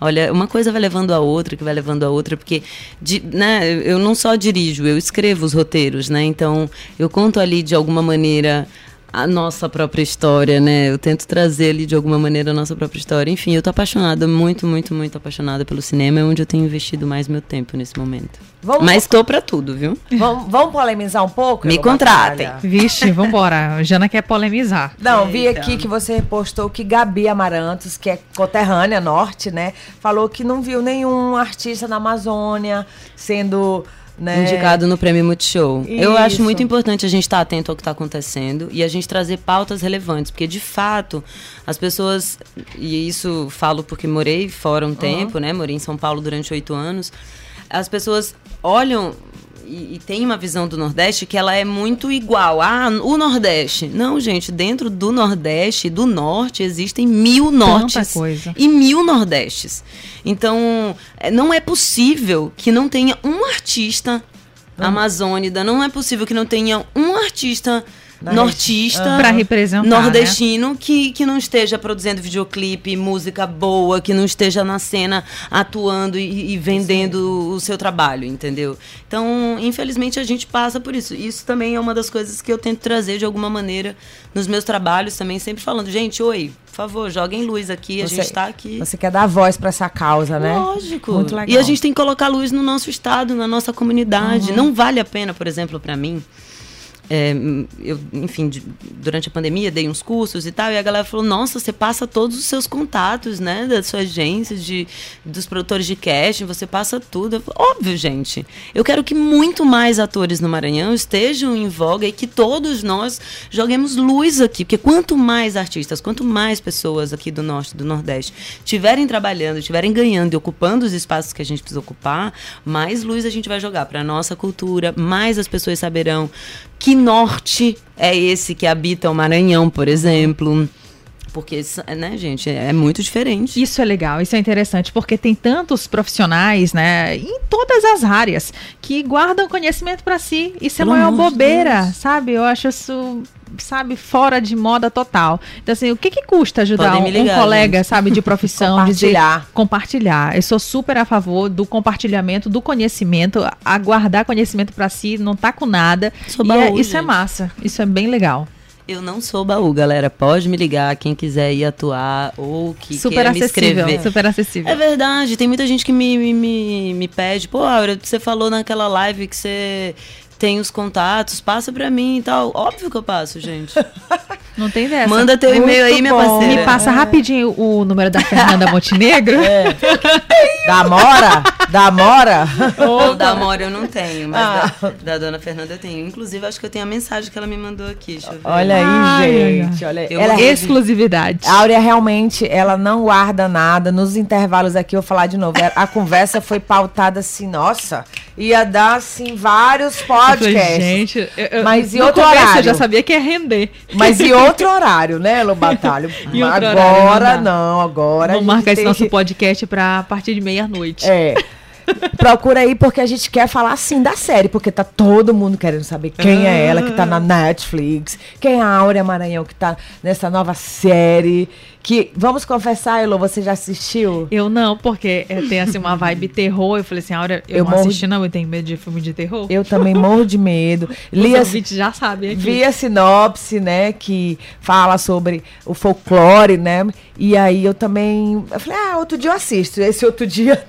Olha, uma coisa vai levando a outra, que vai levando a outra, porque de- né, eu não só dirijo, eu escrevo os roteiros, né? Então, eu conto ali de alguma maneira a nossa própria história, né? Eu tento trazer ali de alguma maneira a nossa própria história. Enfim, eu tô apaixonada, muito, muito, muito apaixonada pelo cinema, é onde eu tenho investido mais meu tempo nesse momento. Vamos, Mas tô pra tudo, viu? vamos, vamos polemizar um pouco? Me contratem. Batalha? Vixe, vambora. A Jana quer polemizar. Não, vi Eita. aqui que você postou que Gabi Amarantos, que é conterrânea norte, né? Falou que não viu nenhum artista na Amazônia sendo. Né, Indicado no Prêmio Multishow. Eu Isso. acho muito importante a gente estar atento ao que está acontecendo e a gente trazer pautas relevantes, porque de fato as pessoas, e isso falo porque morei fora um tempo, né? Morei em São Paulo durante oito anos. As pessoas olham e, e têm uma visão do Nordeste que ela é muito igual. Ah, o Nordeste. Não, gente, dentro do Nordeste, do Norte, existem mil Nortes coisa. e mil Nordestes. Então, é, não é possível que não tenha um artista amazônida, não é possível que não tenha um artista nortista Pra representar, né? nordestino que, que não esteja produzindo videoclipe, música boa, que não esteja na cena atuando e, e vendendo o seu trabalho, entendeu? Então, infelizmente, a gente passa por isso. Isso também é uma das coisas que eu tento trazer de alguma maneira nos meus trabalhos também, sempre falando, gente, oi, por favor, joguem luz aqui, a Você- gente tá aqui. Você quer dar voz pra essa causa, né? Lógico. Muito legal. E a gente tem que colocar luz no nosso estado, na nossa comunidade. Não vale a pena, por exemplo, para mim, é, eu, enfim, de, durante a pandemia dei uns cursos e tal, e a galera falou: Nossa, você passa todos os seus contatos, né, da sua agência, de, dos produtores de casting, você passa tudo. Falei, Óbvio, gente. Eu quero que muito mais atores no Maranhão estejam em voga e que todos nós joguemos luz aqui, porque quanto mais artistas, quanto mais pessoas aqui do Norte, do Nordeste, tiverem trabalhando, tiverem ganhando e ocupando os espaços que a gente precisa ocupar, mais luz a gente vai jogar para a nossa cultura, mais as pessoas saberão que norte é esse que habita o Maranhão, por exemplo. Porque, né, gente, é muito diferente. Isso é legal, isso é interessante, porque tem tantos profissionais, né, em todas as áreas, que guardam conhecimento para si. Isso é Pelo maior bobeira, Deus. sabe? Eu acho isso sabe, fora de moda total. Então, assim, o que que custa ajudar um, ligar, um colega, gente. sabe, de profissão, Compartilhar. dizer, compartilhar. Eu sou super a favor do compartilhamento, do conhecimento, a guardar conhecimento para si, não tá com nada. É- baú, isso é massa, isso é bem legal. Eu não sou baú, galera. Pode me ligar, quem quiser ir atuar ou que super queira me escrever. super acessível. É verdade, tem muita gente que me, me, me, me pede, pô, Aura, você falou naquela live que você tem os contatos, passa pra mim e tal. Óbvio que eu passo, gente. Não tem dessa. Manda teu Muito e-mail aí, minha parceira. Me passa rapidinho o número da Fernanda Montenegro. Da Mora? Da Mora? Não, da Amora eu não tenho, mas Ah. da, da dona Fernanda eu tenho. Inclusive, acho que eu tenho a mensagem que ela me mandou aqui. Deixa eu ver. Olha aí, Ai, gente. Olha aí. Eu Ela é Exclusividade. A Áurea realmente, ela não guarda nada. Nos intervalos aqui, eu vou falar de novo. A conversa foi pautada assim, nossa, ia dar assim vários Eu falei, podcasts. gente, eu, eu- Mas e no outro horário? eu já sabia que ia render. Mas e outro horário, né, Lobatalho? E horário, agora não não, agora. Vamos marcar esse nosso que- podcast pra partir de meia-noite. É. Procura aí porque a gente quer falar assim da série, porque tá todo mundo querendo saber quem é ela que tá na Netflix, quem é a Áurea Maranhão que tá nessa nova série. Que, vamos confessar, Elo, você já assistiu? Eu não, porque é, tem assim uma vibe terror. Eu falei assim, Aura, eu, Eu não morro assisti não, eu tenho medo de filme de terror. Eu também morro de medo. Os Li a, ouvintes já sabem aqui. vi a sinopse, né, que fala sobre o folclore, né? E aí eu também. Eu falei, ah, outro dia eu assisto. Esse outro dia.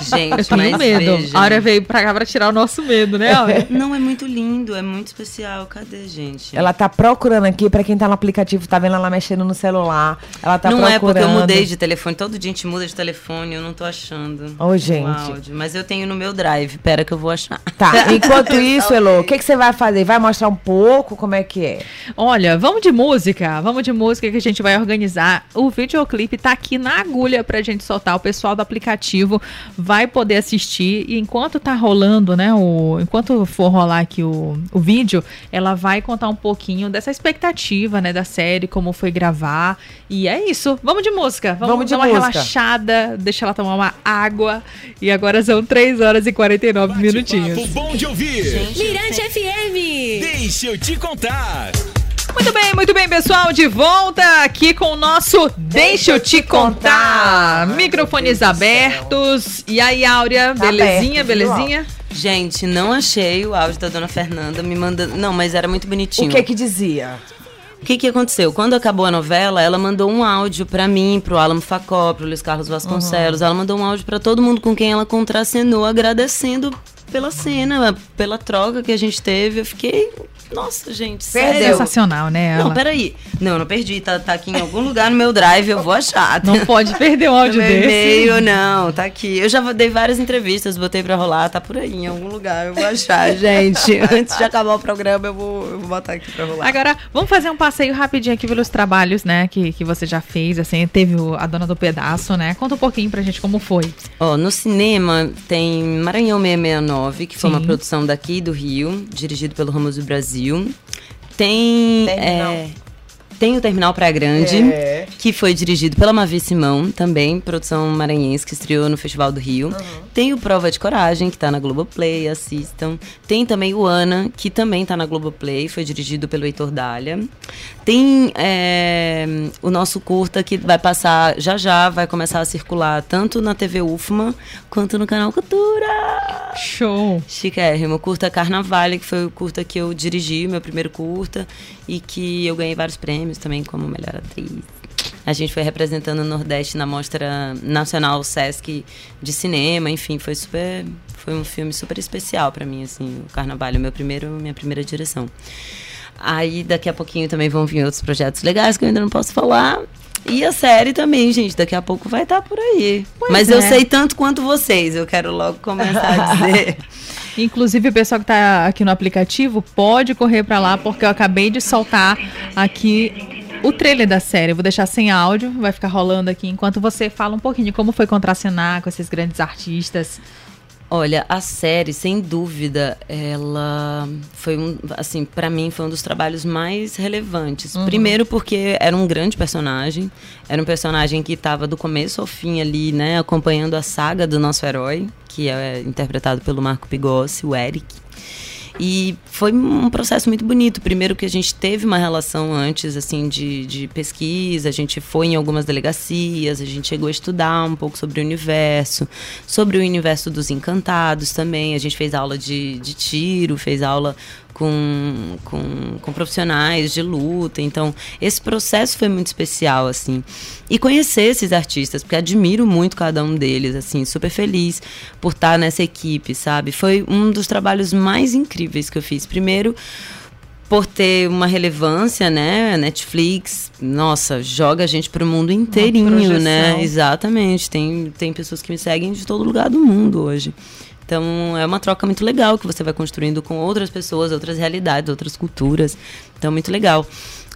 Gente, Eu tenho mas medo. veja. A Aura veio pra cá pra tirar o nosso medo, né, Aura? Não, é muito lindo, é muito especial. Cadê, gente? Ela tá procurando aqui, pra quem tá no aplicativo, tá vendo ela mexendo no celular. Ela tá não procurando. é porque eu mudei de telefone. Todo dia a gente muda de telefone, eu não tô achando. Ô, o gente. áudio. Mas eu tenho no meu drive. Pera que eu vou achar. Tá, enquanto isso, Elo, o que, que você vai fazer? Vai mostrar um pouco como é que é? Olha, vamos de música. Vamos de música que a gente vai organizar. O videoclipe tá aqui na agulha pra gente soltar. O pessoal do aplicativo vai poder assistir. E enquanto tá rolando, né? O, enquanto for rolar aqui o, o vídeo, ela vai contar um pouquinho dessa expectativa, né? Da série, como foi gravar. E é isso. Vamos de música. Vamos, Vamos de dar uma música. relaxada, deixa ela tomar uma água. E agora são 3 horas e 49 minutinhos. Papo bom de ouvir. Mirante FM. Deixa eu te contar. Muito bem, muito bem, pessoal. De volta aqui com o nosso Deixa eu te contar. Microfones abertos. E aí, Áurea, Tá belezinha, aberto, viu, belezinha? Gente, não achei o áudio da dona Fernanda me mandando. Não, mas era muito O bonitinho. que que dizia? O que, que aconteceu? Quando acabou a novela, ela mandou um áudio pra mim, pro Alan Facó, pro Luiz Carlos Vasconcelos. Ela mandou um áudio pra todo mundo com quem ela contracenou, agradecendo pela cena, pela troca que a gente teve. Eu fiquei, nossa, gente, Perdeu. sério. Sensacional, né? Não, Ela? peraí. Não, eu não perdi. Tá, tá aqui em algum lugar no meu drive, eu vou achar. Não pode perder um No áudio meu desse. e-mail, não, tá aqui. Eu já dei várias entrevistas, botei pra rolar, tá por aí, em algum lugar. Eu vou achar, gente. Antes de acabar o programa, eu vou, eu vou botar aqui pra rolar. Agora, vamos fazer um passeio rapidinho aqui pelos trabalhos, né, que, que você já fez, assim, teve o- a Dona do Pedaço, né? Conta um pouquinho pra gente como foi. Ó, no cinema tem Maranhão 669, que foi Sim. uma produção daqui do Rio, dirigido pelo Ramos do Brasil. Tem. Terminal. é, tem o Terminal Praia Grande, É. que foi dirigido pela Mavi Simão, também, produção maranhense, que estreou no Festival do Rio. Tem o Prova de Coragem, que tá na Globoplay, assistam. Tem também o Ana, que também tá na Globoplay, foi dirigido pelo Heitor Dália. Tem é, o nosso curta, que vai passar já já, vai começar a circular tanto na TV UFMA, quanto no canal Cultura. Show! Chiquérrimo, curta Carnaval, que foi o curta que eu dirigi, meu primeiro curta, e que eu ganhei vários prêmios também como melhor atriz. A gente foi representando o Nordeste na Mostra Nacional Sesc de Cinema, enfim, foi super. Foi um filme super especial para mim, assim, o Carnaval, meu primeiro, minha primeira direção. Aí daqui a pouquinho também vão vir outros projetos legais que eu ainda não posso falar. E a série também, gente, daqui a pouco vai estar tá por aí. Pois Mas é. eu sei tanto quanto vocês, eu quero logo começar a dizer. Inclusive, o pessoal que está aqui no aplicativo pode correr para lá, porque eu acabei de soltar aqui o trailer da série. Eu vou deixar sem áudio, vai ficar rolando aqui enquanto você fala um pouquinho de como foi contracenar com esses grandes artistas. Olha, a série, sem dúvida, ela foi um, assim, para mim foi um dos trabalhos mais relevantes. Uhum. Primeiro porque era um grande personagem, era um personagem que estava do começo ao fim ali, né, acompanhando a saga do nosso herói, que é interpretado pelo Marco Pigossi, o Eric. E foi um processo muito bonito. Primeiro que a gente teve uma relação antes, assim, de, de pesquisa, a gente foi em algumas delegacias, a gente chegou a estudar um pouco sobre o universo, sobre o universo dos encantados também. A gente fez aula de, de tiro, fez aula com, com, com, profissionais de luta. Então, esse processo foi muito especial, assim. E conhecer esses artistas, porque admiro muito cada um deles, assim, super feliz por estar nessa equipe, sabe? Foi um dos trabalhos mais incríveis que eu fiz. Primeiro, por ter uma relevância, né? Netflix, nossa, joga a gente pro mundo inteirinho, né? Exatamente. Tem, tem pessoas que me seguem de todo lugar do mundo hoje. Então é uma troca muito legal que você vai construindo com outras pessoas, outras realidades, outras culturas. Então muito legal.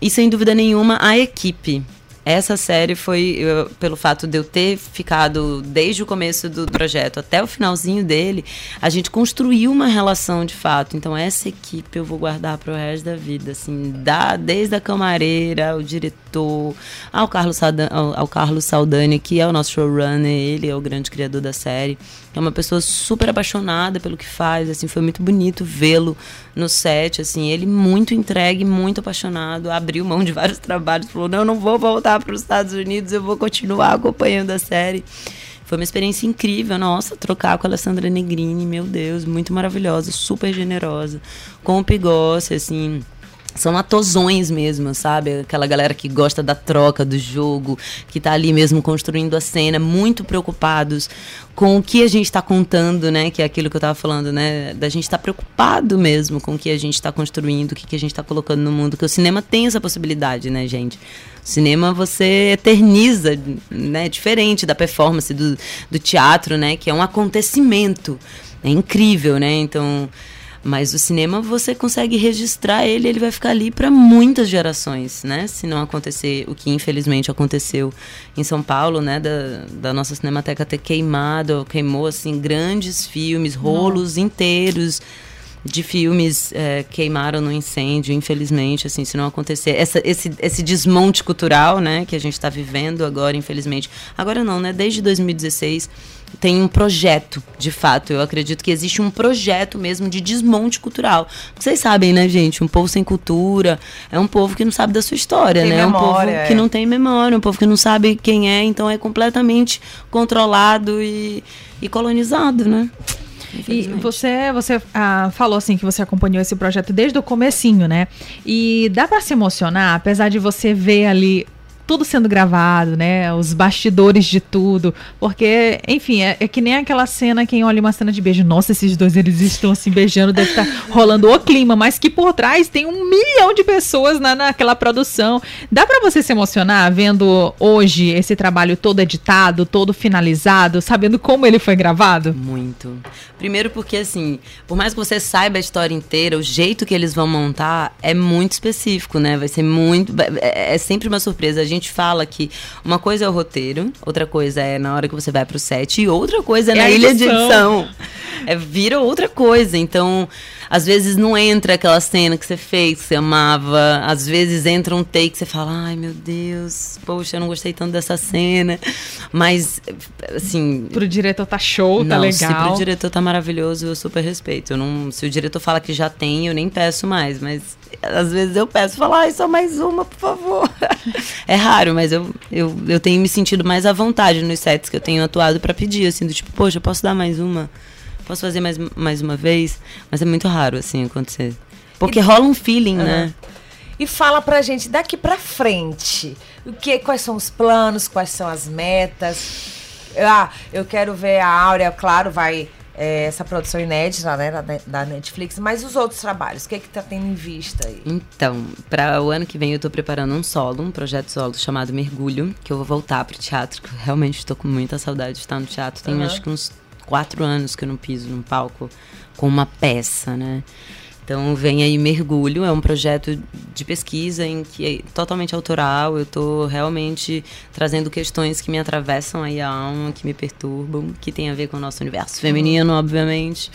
E sem dúvida nenhuma a equipe. Essa série foi, eu, pelo fato de eu ter ficado desde o começo do projeto até o finalzinho dele, a gente construiu uma relação de fato. Então, essa equipe eu vou guardar para o resto da vida. Assim, da, desde a camareira, o diretor, ao Carlos, Saldan, ao, ao Carlos Saldani, que é o nosso showrunner, ele é o grande criador da série. É uma pessoa super apaixonada pelo que faz, assim, foi muito bonito vê-lo no set, assim, ele muito entregue, muito apaixonado, abriu mão de vários trabalhos, falou: "Não, não vou voltar para os Estados Unidos, eu vou continuar acompanhando a série". Foi uma experiência incrível, nossa, trocar com a Alessandra Negrini, meu Deus, muito maravilhosa, super generosa, com o Pigossi, assim, são atosões mesmo, sabe? Aquela galera que gosta da troca do jogo, que tá ali mesmo construindo a cena, muito preocupados com o que a gente está contando, né? Que é aquilo que eu estava falando, né? Da gente estar tá preocupado mesmo com o que a gente está construindo, o que, que a gente está colocando no mundo. Que o cinema tem essa possibilidade, né, gente? O cinema você eterniza, né? Diferente da performance do, do teatro, né? Que é um acontecimento. É incrível, né? Então mas o cinema você consegue registrar ele, ele vai ficar ali para muitas gerações, né? Se não acontecer o que infelizmente aconteceu em São Paulo, né? Da, da nossa cinemateca ter queimado, queimou assim grandes filmes, rolos não. inteiros de filmes é, queimaram no incêndio, infelizmente, assim, se não acontecer. Essa, esse, esse desmonte cultural, né, que a gente está vivendo agora, infelizmente. Agora não, né? Desde 2016 tem um projeto, de fato. Eu acredito que existe um projeto mesmo de desmonte cultural. Vocês sabem, né, gente? Um povo sem cultura é um povo que não sabe da sua história, tem né? É um povo é. que não tem memória, um povo que não sabe quem é, então é completamente controlado e, e colonizado, né? E você, você ah, falou assim que você acompanhou esse projeto desde o comecinho, né? E dá para se emocionar, apesar de você ver ali tudo sendo gravado, né? Os bastidores de tudo. Porque, enfim, é, é, que nem aquela cena, quem olha uma cena de beijo, nossa, esses dois eles estão assim beijando, deve estar tá rolando o clima, mas que por trás tem um milhão de pessoas na, naquela produção. Dá para você se emocionar vendo hoje esse trabalho todo editado, todo finalizado, sabendo como ele foi gravado? Muito. Primeiro porque, assim, por mais que você saiba a história inteira, o jeito que eles vão montar é muito específico, né? Vai ser muito. É, é sempre uma surpresa. A gente gente fala que uma coisa é o roteiro, outra coisa é na hora que você vai pro set, e outra coisa é, é na ilha de edição. É, vira outra coisa. Então, às vezes não entra aquela cena que você fez, que você amava. Às vezes entra um take que você fala, ai meu Deus, poxa, eu não gostei tanto dessa cena. Mas, assim. Pro diretor tá show, tá não, legal. Se pro diretor tá maravilhoso, eu super respeito. Eu não, se o diretor fala que já tem, eu nem peço mais. Mas às vezes eu peço, falar, ai, só mais uma, por favor. é raro, mas eu, eu, eu tenho me sentido mais à vontade nos sets que eu tenho atuado para pedir, assim, do tipo, poxa, posso dar mais uma? Posso fazer mais, mais uma vez? Mas é muito raro, assim, acontecer. Porque rola um feeling, uhum. né? e fala pra gente daqui pra frente. O que, quais são os planos, quais são as metas. Ah, eu quero ver a Áurea, claro, vai é, essa produção inédita né, da, da, Netflix, mas os outros trabalhos, o que é que tá tendo em vista aí? Então, para o ano que vem eu tô preparando um solo, um projeto solo chamado Mergulho, que eu vou voltar pro teatro, que eu realmente estou com muita saudade de estar no teatro. Tem uhum. acho que uns quatro anos que eu não piso num palco com uma peça, né? Então vem aí Mergulho, é um projeto de pesquisa em que é totalmente autoral. Eu estou realmente trazendo questões que me atravessam aí a alma, que me perturbam, que tem a ver com o nosso universo feminino, obviamente.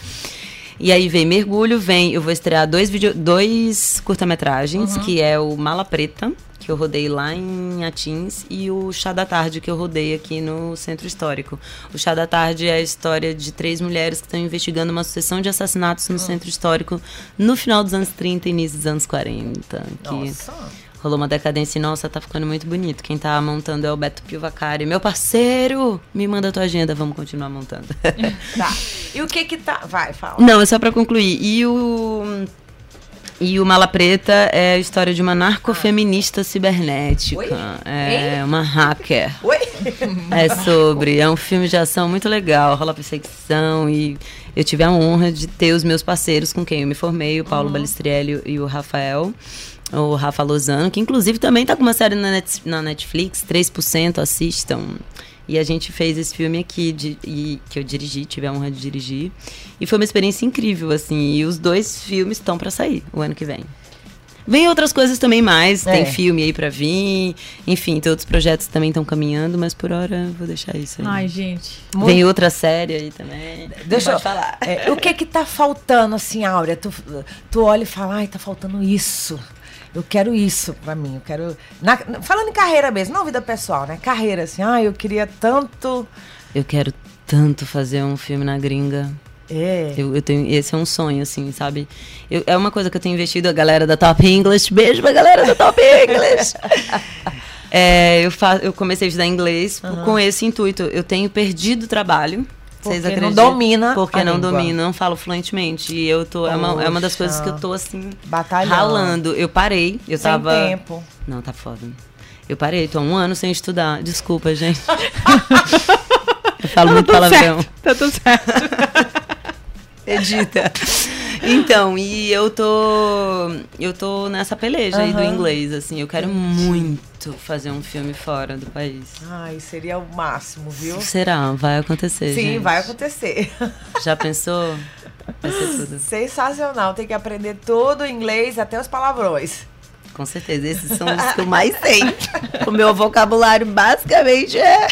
E aí vem Mergulho, vem, eu vou estrear dois, video, dois curta-metragens, uhum. que é o Mala Preta, que eu rodei lá em Atins, e o Chá da Tarde, que eu rodei aqui no Centro Histórico. O Chá da Tarde é a história de três mulheres que estão investigando uma sucessão de assassinatos no uhum. Centro Histórico no final dos anos 30 e início dos anos 40. Que Nossa rolou uma decadência e, nossa, tá ficando muito bonito. Quem tá montando é o Beto Pilvacari. Meu parceiro, me manda a tua agenda, vamos continuar montando. tá. E o que que tá... Vai, fala. Não, é só pra concluir. E o... E o Mala Preta é a história de uma narcofeminista cibernética. Oi? É Ei? uma hacker. Oi? É sobre. É um filme de ação muito legal, rola perseguição e eu tive a honra de ter os meus parceiros com quem eu me formei, o Paulo uhum. Balistrielli e o Rafael o Rafa Lozano, que inclusive também está com uma série na, Net, na Netflix, 3% assistam. E a gente fez esse filme aqui, de, e, que eu dirigi, tive a honra de dirigir. E foi uma experiência incrível, assim. E os dois filmes estão para sair o ano que vem. Vem outras coisas também mais, é. tem filme aí para vir, enfim, tem outros projetos que também estão caminhando, mas por hora vou deixar isso aí. Ai, gente. Muito... Vem outra série aí também. Deixa eu falar. É, o que que tá faltando, assim, Áurea? Tu, tu olha e fala, ai, tá faltando isso eu quero isso pra mim, eu quero. Na, falando em carreira mesmo, não vida pessoal, né? Carreira, assim, ah, eu queria tanto. Eu quero tanto fazer um filme na gringa. É. Eu, eu tenho, esse é um sonho, assim, sabe? Eu, é uma coisa que eu tenho investido, a galera da Top English. Beijo pra galera da Top English! é, eu, fa eu comecei a estudar inglês uhum. com esse intuito. Eu tenho perdido trabalho vocês porque não domina. Porque não língua. domina, não falo fluentemente. E eu tô. É uma, é uma, das coisas que eu tô assim. Batalhando. Ralando. Eu parei. Eu Sem tava. tempo. Não, tá foda. Eu parei, tô há um ano sem estudar. Desculpa, gente. eu falo tá muito palavrão. Certo. Tá tudo certo. Edita. Então, e eu tô. Eu tô nessa peleja uhum. aí do inglês, assim. Eu quero muito fazer um filme fora do país. Ai, seria o máximo, viu? Será? Vai acontecer. Sim, gente. vai acontecer. Já pensou? Vai ser tudo. Sensacional, tem que aprender todo o inglês, até os palavrões. Com certeza, esses são os que eu mais sei. o meu vocabulário basicamente é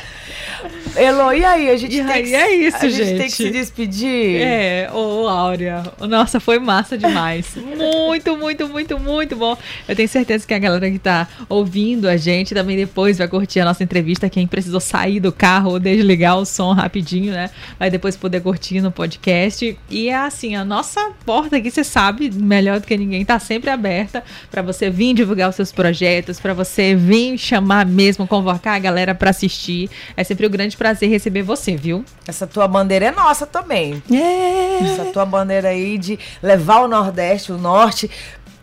Elo, e aí? A gente, e tem, aí, que, é isso, a gente. gente tem que se despedir. É, ô Áurea. Nossa, foi massa demais. muito, muito, muito, muito bom. Eu tenho certeza que a galera que tá ouvindo a gente também depois vai curtir a nossa entrevista. Quem precisou sair do carro ou desligar o som rapidinho, né? Vai depois poder curtir no podcast. E é assim, a nossa porta aqui, você sabe, melhor do que ninguém, tá sempre aberta para você vir divulgar os seus projetos, para você vir chamar mesmo, convocar a galera para assistir. É sempre um grande prazer prazer receber você, viu? Essa tua bandeira é nossa também. É. Essa tua bandeira aí de levar o Nordeste, o Norte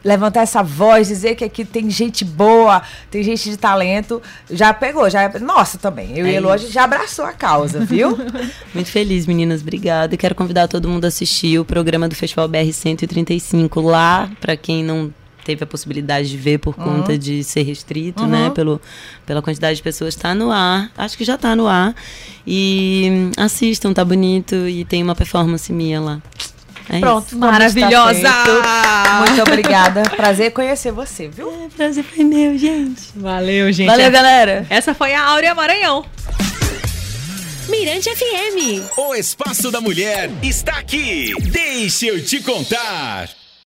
levantar essa voz, dizer que aqui tem gente boa, tem gente de talento, já pegou, já é nossa também. Eu é e Elo, a gente já abraçou a causa, viu? Muito feliz, meninas, obrigada. E quero convidar todo mundo a assistir o programa do Festival BR 135 lá, para quem não teve a possibilidade de ver por conta uhum. de ser restrito, né, uhum. né? Pelo, pela quantidade de pessoas. Está no ar. Acho que já está no ar. E assistam, tá bonito. E tem uma performance minha lá. É Pronto, isso. maravilhosa! Muito obrigada. Prazer conhecer você, viu? É, prazer foi meu, gente. Valeu, gente. Valeu, galera. Essa foi a Áurea Maranhão. Mirante FM. O espaço da mulher está aqui. Deixa eu te contar.